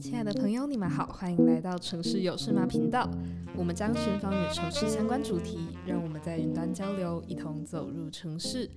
亲爱的朋友，你们好，欢迎来到城市有事吗频道。我们将寻访与城市相关主题，让我们在云端交流，一同走入城市，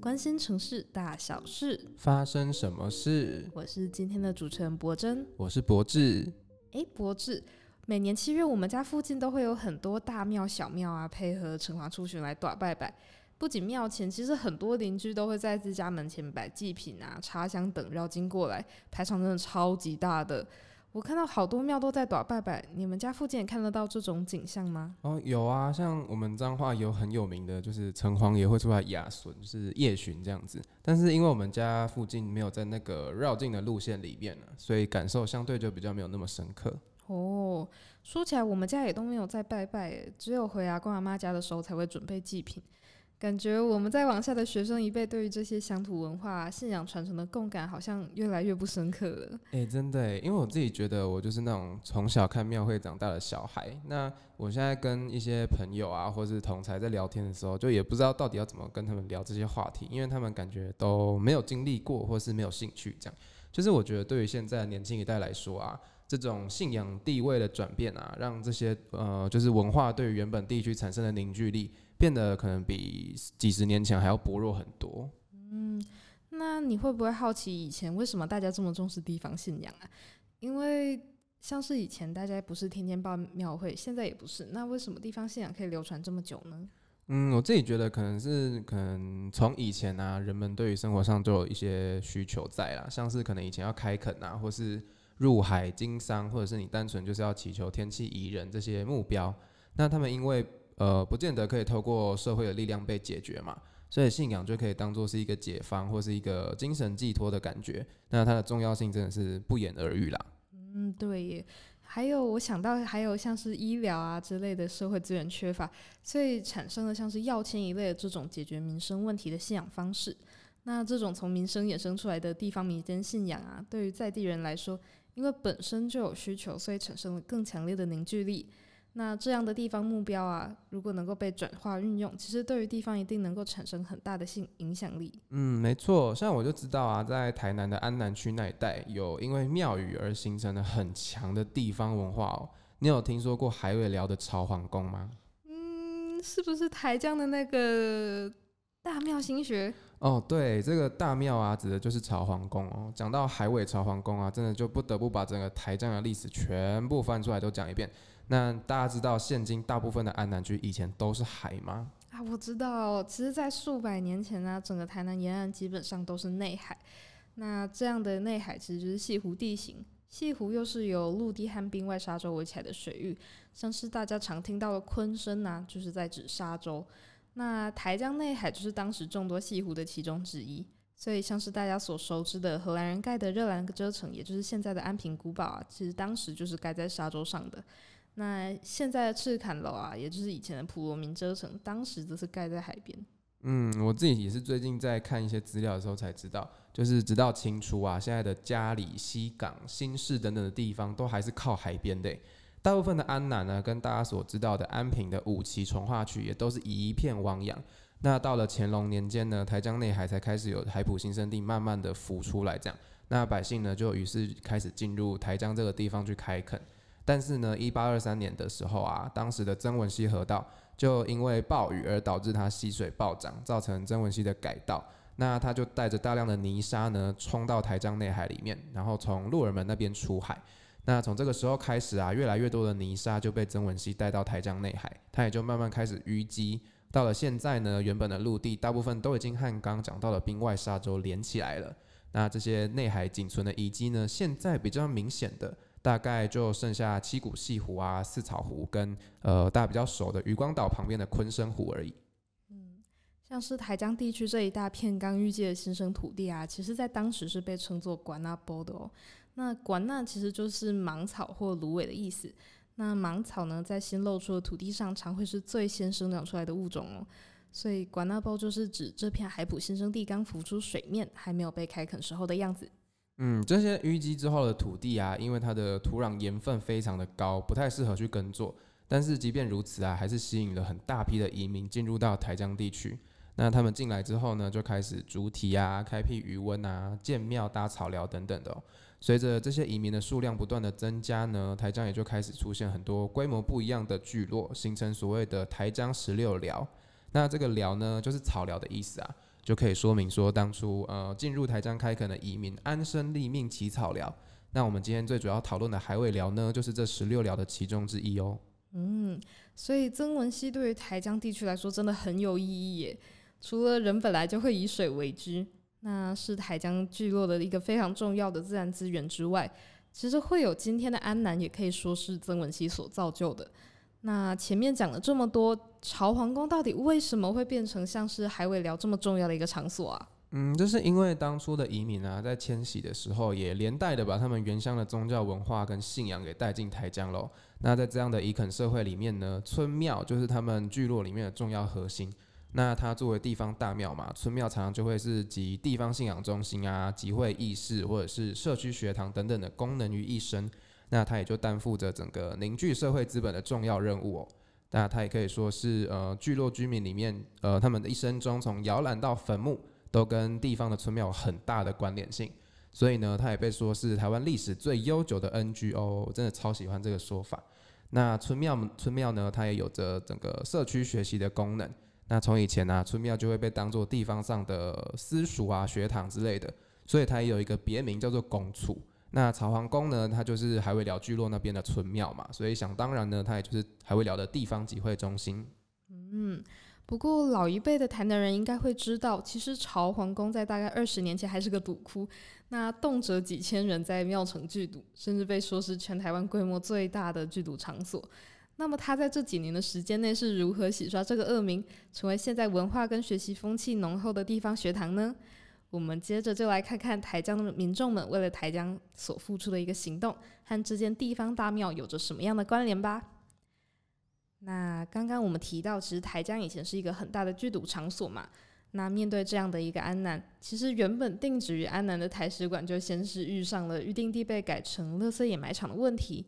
关心城市大小事。发生什么事？我是今天的主持人博真，我是博智。诶，博智，每年七月，我们家附近都会有很多大庙小庙啊，配合城隍出巡来打拜拜。不仅庙前，其实很多邻居都会在自家门前摆祭品啊、插香等绕经过来，排场真的超级大的。我看到好多庙都在打拜拜，你们家附近也看得到这种景象吗？哦，有啊，像我们彰化有很有名的，就是城隍爷会出来押巡，就是夜巡这样子。但是因为我们家附近没有在那个绕境的路线里面呢，所以感受相对就比较没有那么深刻。哦，说起来我们家也都没有在拜拜，只有回阿公阿妈家的时候才会准备祭品。感觉我们在往下的学生一辈对于这些乡土文化信仰传承的共感好像越来越不深刻了。哎、真的，因为我自己觉得我就是那种从小看庙会长大的小孩。那我现在跟一些朋友啊，或是同才在聊天的时候，就也不知道到底要怎么跟他们聊这些话题，因为他们感觉都没有经历过，或是没有兴趣。这样，就是我觉得对于现在年轻一代来说啊，这种信仰地位的转变啊，让这些呃，就是文化对于原本地区产生的凝聚力。变得可能比几十年前还要薄弱很多。嗯，那你会不会好奇以前为什么大家这么重视地方信仰啊？因为像是以前大家不是天天办庙会，现在也不是，那为什么地方信仰可以流传这么久呢？嗯，我自己觉得可能是可能从以前啊，人们对于生活上都有一些需求在啦，像是可能以前要开垦啊，或是入海经商，或者是你单纯就是要祈求天气宜人这些目标，那他们因为呃，不见得可以透过社会的力量被解决嘛，所以信仰就可以当做是一个解方或是一个精神寄托的感觉。那它的重要性真的是不言而喻啦。嗯，对。还有我想到还有像是医疗啊之类的社会资源缺乏，所以产生了像是药签一类的这种解决民生问题的信仰方式。那这种从民生衍生出来的地方民间信仰啊，对于在地人来说，因为本身就有需求，所以产生了更强烈的凝聚力。那这样的地方目标啊，如果能够被转化运用，其实对于地方一定能够产生很大的性影响力。嗯，没错，像我就知道啊，在台南的安南区那一带，有因为庙宇而形成了很强的地方文化哦。你有听说过海尾寮的朝皇宫吗？嗯，是不是台江的那个大庙新学？哦，对，这个大庙啊，指的就是朝皇宫哦。讲到海尾朝皇宫啊，真的就不得不把整个台江的历史全部翻出来都讲一遍。那大家知道，现今大部分的安南区以前都是海吗？啊，我知道。其实，在数百年前呢，整个台南沿岸基本上都是内海。那这样的内海其实就是西湖地形，西湖又是由陆地和滨外沙洲围起来的水域，像是大家常听到的鲲鯓啊，就是在指沙洲。那台江内海就是当时众多西湖的其中之一，所以像是大家所熟知的荷兰人盖的热兰遮城，也就是现在的安平古堡啊，其实当时就是盖在沙洲上的。那现在的赤崁楼啊，也就是以前的普罗民遮城，当时则是盖在海边。嗯，我自己也是最近在看一些资料的时候才知道，就是直到清初啊，现在的佳里、西港、新市等等的地方，都还是靠海边的。大部分的安南呢，跟大家所知道的安平的五期重化区，也都是一片汪洋。那到了乾隆年间呢，台江内海才开始有海埔新生地慢慢的浮出来，这样，那百姓呢，就于是开始进入台江这个地方去开垦。但是呢，一八二三年的时候啊，当时的曾文溪河道就因为暴雨而导致它溪水暴涨，造成曾文溪的改道。那他就带着大量的泥沙呢，冲到台江内海里面，然后从鹿耳门那边出海。那从这个时候开始啊，越来越多的泥沙就被曾文溪带到台江内海，它也就慢慢开始淤积。到了现在呢，原本的陆地大部分都已经和刚讲到的滨外沙洲连起来了。那这些内海仅存的遗迹呢，现在比较明显的。大概就剩下七股潟湖啊、四草湖跟呃大家比较熟的渔光岛旁边的昆生湖而已。嗯，像是台江地区这一大片刚预计的新生土地啊，其实在当时是被称作管那波的哦。那管那其实就是芒草或芦苇的意思。那芒草呢，在新露出的土地上，常会是最先生长出来的物种哦。所以管那包就是指这片海埔新生地刚浮出水面，还没有被开垦时候的样子。嗯，这些淤积之后的土地啊，因为它的土壤盐分非常的高，不太适合去耕作。但是即便如此啊，还是吸引了很大批的移民进入到台江地区。那他们进来之后呢，就开始筑堤啊、开辟渔温啊、建庙、搭草寮等等的哦。随着这些移民的数量不断的增加呢，台江也就开始出现很多规模不一样的聚落，形成所谓的台江十六寮。那这个寮呢，就是草寮的意思啊，就可以说明说当初呃进入台江开垦的移民安身立命起草寮。那我们今天最主要讨论的海尾寮呢，就是这十六寮的其中之一哦。嗯，所以曾文溪对于台江地区来说真的很有意义耶。除了人本来就会以水为居，那是台江聚落的一个非常重要的自然资源之外，其实会有今天的安南，也可以说是曾文溪所造就的。那前面讲了这么多，朝皇宫到底为什么会变成像是海尾寮这么重要的一个场所啊？嗯，这是因为当初的移民啊，在迁徙的时候，也连带的把他们原乡的宗教文化跟信仰给带进台江喽。那在这样的移垦社会里面呢，村庙就是他们聚落里面的重要核心。那它作为地方大庙嘛，村庙常常就会是集地方信仰中心啊、集会议事或者是社区学堂等等的功能于一身。那它也就担负着整个凝聚社会资本的重要任务哦。那它也可以说是呃聚落居民里面呃他们的一生中，从摇篮到坟墓，都跟地方的村庙有很大的关联性。所以呢，它也被说是台湾历史最悠久的 NGO，真的超喜欢这个说法。那村庙村庙呢，它也有着整个社区学习的功能。那从以前呢、村庙就会被当作地方上的私塾啊、学堂之类的，所以它也有一个别名叫做公厝。那朝皇宫呢，它就是海尾寮聚落那边的村庙嘛，所以想当然呢，它也就是海尾寮的地方集会中心。嗯，不过老一辈的台南人应该会知道，其实朝皇宫在大概二十年前还是个赌窟，那动辄几千人在庙埕聚赌，甚至被说是全台湾规模最大的聚赌场所。那么他在这几年的时间内是如何洗刷这个恶名，成为现在文化跟学习风气浓厚的地方学堂呢？我们接着就来看看台江的民众们为了台江所付出的一个行动，和这间地方大庙有着什么样的关联吧。那刚刚我们提到，其实台江以前是一个很大的聚赌场所嘛。那面对这样的一个安南，其实原本定址于安南的台史馆就先是遇上了预定地被改成垃圾掩埋场的问题。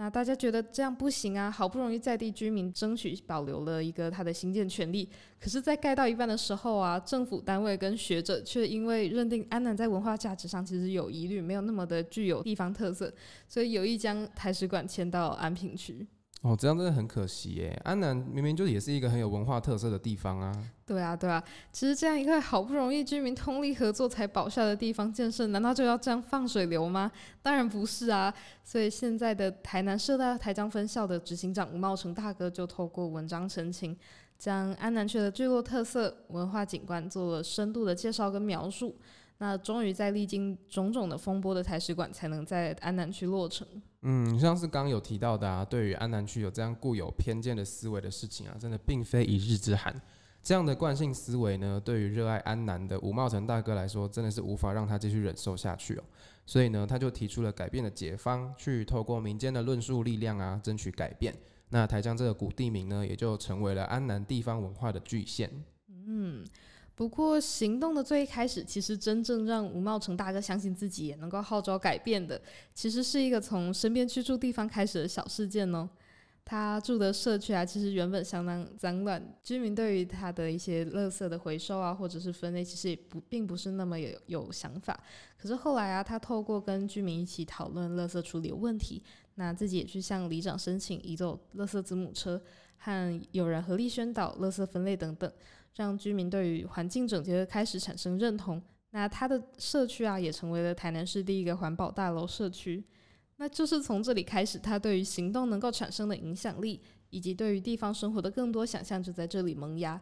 那大家觉得这样不行啊！好不容易在地居民争取保留了一个他的兴建权利，可是，在盖到一半的时候啊，政府单位跟学者却因为认定安南在文化价值上其实有疑虑，没有那么的具有地方特色，所以有意将台史馆迁到安平区。哦，这样真的很可惜耶！安南明明就也是一个很有文化特色的地方啊。对啊，对啊，其实这样一块好不容易居民通力合作才保下的地方建设，难道就要这样放水流吗？当然不是啊！所以现在的台南社大台江分校的执行长吴茂成大哥就透过文章澄清，将安南区的聚落特色、文化景观做了深度的介绍跟描述。那终于在历经种种的风波的台史馆才能在安南区落成。嗯，像是刚有提到的啊，对于安南区有这样固有偏见的思维的事情啊，真的并非一日之寒。这样的惯性思维呢，对于热爱安南的吴茂成大哥来说，真的是无法让他继续忍受下去哦。所以呢，他就提出了改变的解方，去透过民间的论述力量啊，争取改变。那台江这个古地名呢，也就成为了安南地方文化的巨献。嗯。不过，行动的最一开始，其实真正让吴茂成大哥相信自己也能够号召改变的，其实是一个从身边居住地方开始的小事件哦。他住的社区啊，其实原本相当脏乱，居民对于他的一些垃圾的回收啊，或者是分类，其实也不并不是那么有有想法。可是后来啊，他透过跟居民一起讨论垃圾处理问题，那自己也去向里长申请移走垃圾子母车，和有人合力宣导垃圾分类等等。让居民对于环境整洁开始产生认同，那他的社区啊也成为了台南市第一个环保大楼社区。那就是从这里开始，他对于行动能够产生的影响力，以及对于地方生活的更多想象就在这里萌芽。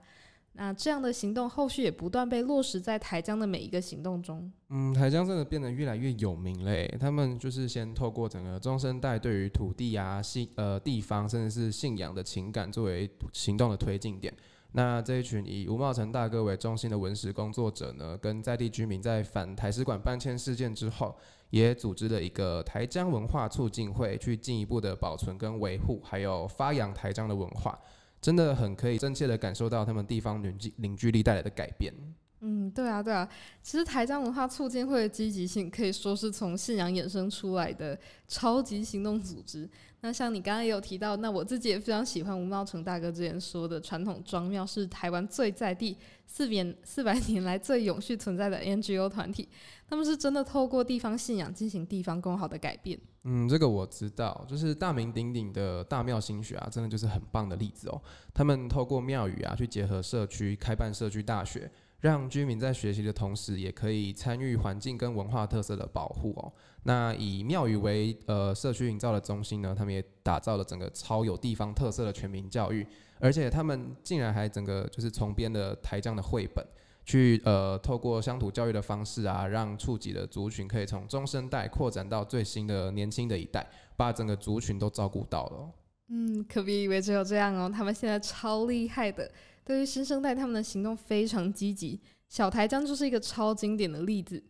那这样的行动后续也不断被落实在台江的每一个行动中。嗯，台江真的变得越来越有名嘞。他们就是先透过整个中生代对于土地啊、信呃地方甚至是信仰的情感作为行动的推进点。那这一群以吴茂成大哥为中心的文史工作者呢，跟在地居民在反台使馆搬迁事件之后，也组织了一个台江文化促进会，去进一步的保存跟维护，还有发扬台江的文化，真的很可以真切的感受到他们地方凝聚凝聚力带来的改变。嗯，对啊，对啊，其实台江文化促进会的积极性可以说是从信仰衍生出来的超级行动组织。那像你刚刚也有提到，那我自己也非常喜欢吴茂成大哥之前说的，传统庄庙是台湾最在地、四年四百 年来最永续存在的 NGO 团体。他们是真的透过地方信仰进行地方共好的改变。嗯，这个我知道，就是大名鼎鼎的大庙心学啊，真的就是很棒的例子哦。他们透过庙宇啊，去结合社区，开办社区大学。让居民在学习的同时，也可以参与环境跟文化特色的保护哦。那以庙宇为呃社区营造的中心呢，他们也打造了整个超有地方特色的全民教育，而且他们竟然还整个就是重编了台江的绘本，去呃透过乡土教育的方式啊，让触及的族群可以从中生代扩展到最新的年轻的一代，把整个族群都照顾到了。嗯，可别以为只有这样哦，他们现在超厉害的。对于新生代，他们的行动非常积极。小台江就是一个超经典的例子。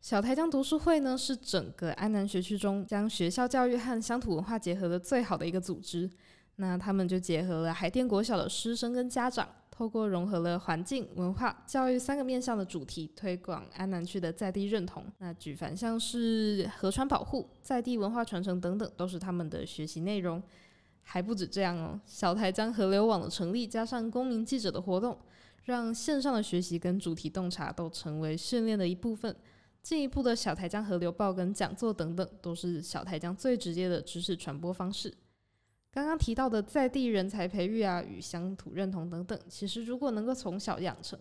小台江读书会呢，是整个安南学区中将学校教育和乡土文化结合的最好的一个组织。那他们就结合了海淀国小的师生跟家长，透过融合了环境、文化、教育三个面向的主题，推广安南区的在地认同。那举凡像是河川保护、在地文化传承等等，都是他们的学习内容。还不止这样哦，小台江河流网的成立，加上公民记者的活动，让线上的学习跟主题洞察都成为训练的一部分。进一步的小台江河流报跟讲座等等，都是小台江最直接的知识传播方式。刚刚提到的在地人才培育啊，与乡土认同等等，其实如果能够从小养成，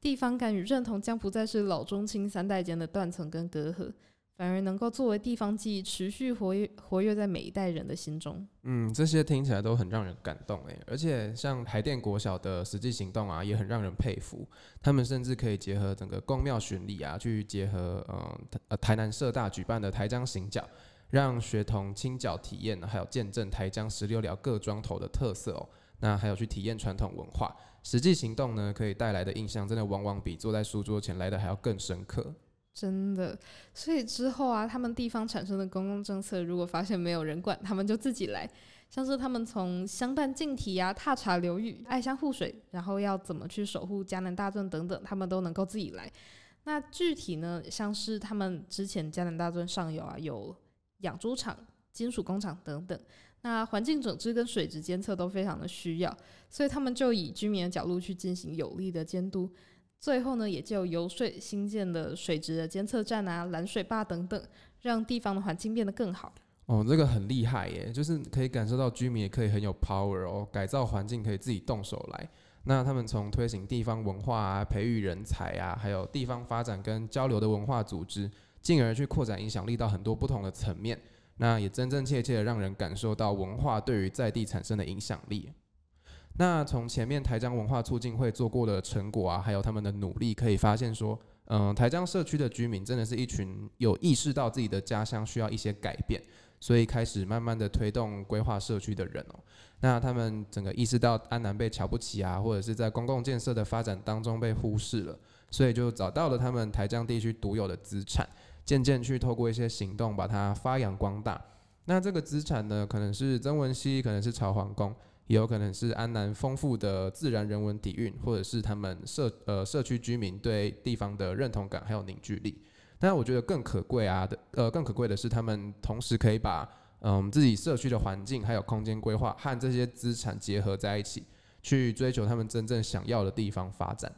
地方感与认同将不再是老中青三代间的断层跟隔阂。反而能够作为地方记忆，持续活跃活跃在每一代人的心中。嗯，这些听起来都很让人感动诶。而且像海淀国小的实际行动啊，也很让人佩服。他们甚至可以结合整个宫庙巡礼啊，去结合嗯呃台南社大举办的台江行脚，让学童亲脚体验，还有见证台江十六寮各庄头的特色哦。那还有去体验传统文化，实际行动呢，可以带来的印象，真的往往比坐在书桌前来的还要更深刻。真的，所以之后啊，他们地方产生的公共政策，如果发现没有人管，他们就自己来。像是他们从乡办净堤啊、踏查流域、爱乡护水，然后要怎么去守护加南大圳等等，他们都能够自己来。那具体呢，像是他们之前加南大圳上游啊，有养猪场、金属工厂等等，那环境整治跟水质监测都非常的需要，所以他们就以居民的角度去进行有力的监督。最后呢，也就游说新建的水质的监测站啊、拦水坝等等，让地方的环境变得更好。哦，这个很厉害耶，就是可以感受到居民也可以很有 power 哦，改造环境可以自己动手来。那他们从推行地方文化啊、培育人才啊，还有地方发展跟交流的文化组织，进而去扩展影响力到很多不同的层面。那也真真切切的让人感受到文化对于在地产生的影响力。那从前面台江文化促进会做过的成果啊，还有他们的努力，可以发现说，嗯、台江社区的居民真的是一群有意识到自己的家乡需要一些改变，所以开始慢慢的推动规划社区的人哦。那他们整个意识到安南被瞧不起啊，或者是在公共建设的发展当中被忽视了，所以就找到了他们台江地区独有的资产，渐渐去透过一些行动把它发扬光大。那这个资产呢，可能是曾文溪，可能是朝皇宫。也有可能是安南丰富的自然人文底蕴，或者是他们社呃社区居民对地方的认同感还有凝聚力。但我觉得更可贵啊的呃更可贵的是，他们同时可以把嗯自己社区的环境还有空间规划和这些资产结合在一起，去追求他们真正想要的地方发展。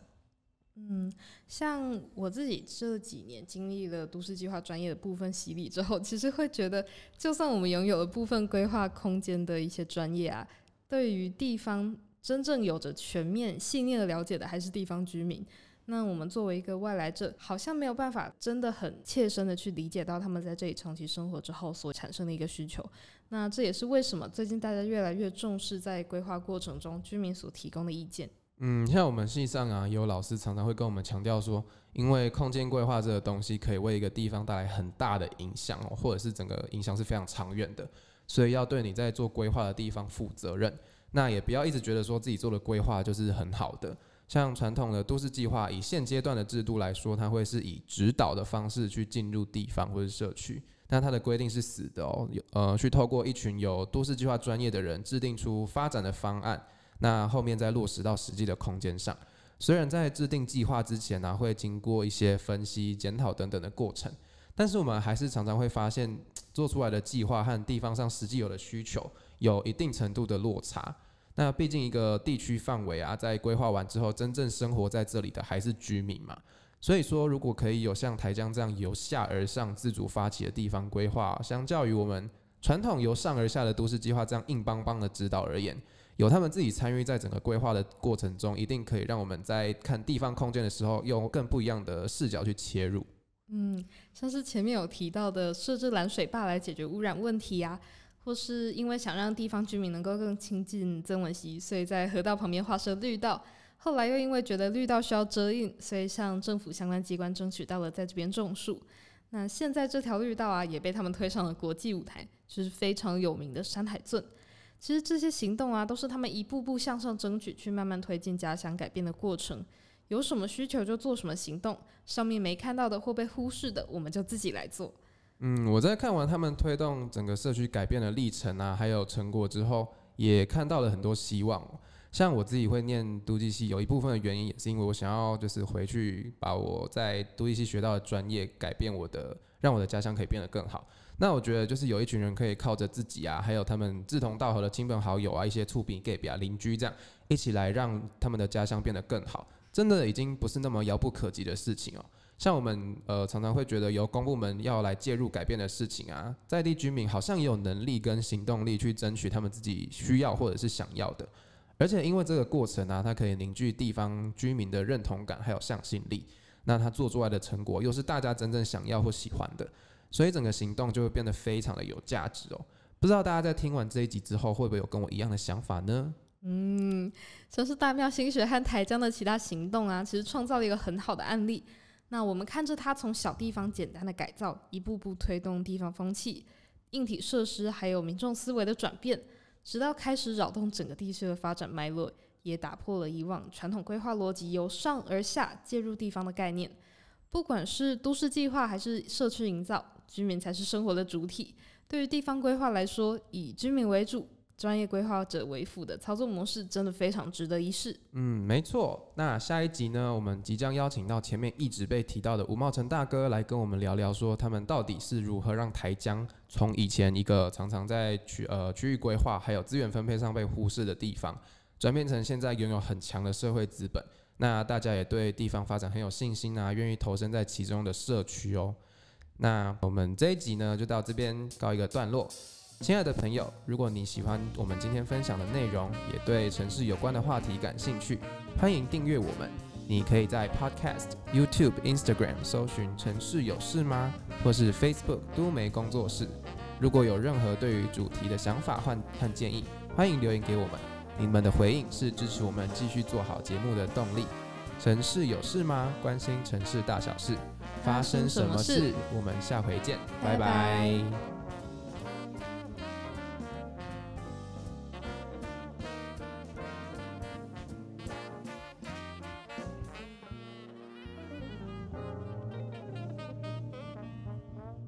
嗯，像我自己这几年经历了都市计划专业的部分洗礼之后，其实会觉得，就算我们拥有了部分规划空间的一些专业啊。对于地方真正有着全面细腻的了解的，还是地方居民。那我们作为一个外来者，好像没有办法真的很切身的去理解到他们在这里长期生活之后所产生的一个需求。那这也是为什么最近大家越来越重视在规划过程中居民所提供的意见。嗯，像我们系上啊，有老师常常会跟我们强调说，因为空间规划这个东西可以为一个地方带来很大的影响，或者是整个影响是非常长远的。所以要对你在做规划的地方负责任，那也不要一直觉得说自己做的规划就是很好的。像传统的都市计划，以现阶段的制度来说，它会是以指导的方式去进入地方或者社区，那它的规定是死的哦，有呃去透过一群有都市计划专业的人制定出发展的方案，那后面再落实到实际的空间上。虽然在制定计划之前呢、会经过一些分析、检讨等等的过程，但是我们还是常常会发现，做出来的计划和地方上实际有的需求有一定程度的落差。那毕竟一个地区范围啊，在规划完之后，真正生活在这里的还是居民嘛。所以说，如果可以有像台江这样由下而上自主发起的地方规划，相较于我们传统由上而下的都市计划这样硬邦邦的指导而言，有他们自己参与在整个规划的过程中，一定可以让我们在看地方空间的时候，用更不一样的视角去切入。嗯，像是前面有提到的设置拦水坝来解决污染问题呀、或是因为想让地方居民能够更亲近曾文溪，所以在河道旁边划设绿道。后来又因为觉得绿道需要遮荫，所以向政府相关机关争取到了在这边种树。那现在这条绿道啊，也被他们推上了国际舞台，就是非常有名的山海圳。其实这些行动啊，都是他们一步步向上争取，去慢慢推进家乡改变的过程。有什么需求就做什么行动，上面没看到的或被忽视的，我们就自己来做。嗯，我在看完他们推动整个社区改变的历程啊，还有成果之后，也看到了很多希望。像我自己会念都计系，有一部分的原因也是因为我想要就是回去把我在都计系学到的专业改变我的，让我的家乡可以变得更好。那我觉得就是有一群人可以靠着自己啊，还有他们志同道合的亲朋好友啊，一些厝边隔壁啊邻居这样一起来让他们的家乡变得更好，真的已经不是那么遥不可及的事情哦。像我们呃常常会觉得由公部门要来介入改变的事情啊，在地居民好像也有能力跟行动力去争取他们自己需要或者是想要的，而且因为这个过程啊，它可以凝聚地方居民的认同感还有向心力，那他做出来的成果又是大家真正想要或喜欢的，所以整个行动就会变得非常的有价值哦。不知道大家在听完这一集之后，会不会有跟我一样的想法呢？嗯，像是大庙新学和台江的其他行动啊，其实创造了一个很好的案例。那我们看着它从小地方简单的改造，一步步推动地方风气、硬体设施，还有民众思维的转变，直到开始扰动整个地区的发展脉络，也打破了以往传统规划逻辑由上而下介入地方的概念。不管是都市计划还是社区营造，居民才是生活的主体。对于地方规划来说，以居民为主。专业规划者为辅的操作模式，真的非常值得一试。嗯，没错。那下一集呢，我们即将邀请到前面一直被提到的吴茂成大哥来跟我们聊聊，说他们到底是如何让台江从以前一个常常在区呃区域规划还有资源分配上被忽视的地方，转变成现在拥有很强的社会资本。那大家也对地方发展很有信心啊，愿意投身在其中的社区哦。那我们这一集呢，就到这边告一个段落。亲爱的朋友，如果你喜欢我们今天分享的内容，也对城市有关的话题感兴趣，欢迎订阅我们。你可以在 Podcast、YouTube、Instagram 搜寻“城市有事吗”或是 Facebook 都媒工作室。如果有任何对于主题的想法和和建议，欢迎留言给我们。你们的回应是支持我们继续做好节目的动力。城市有事吗？关心城市大小事，发生什么事？我们下回见，拜拜。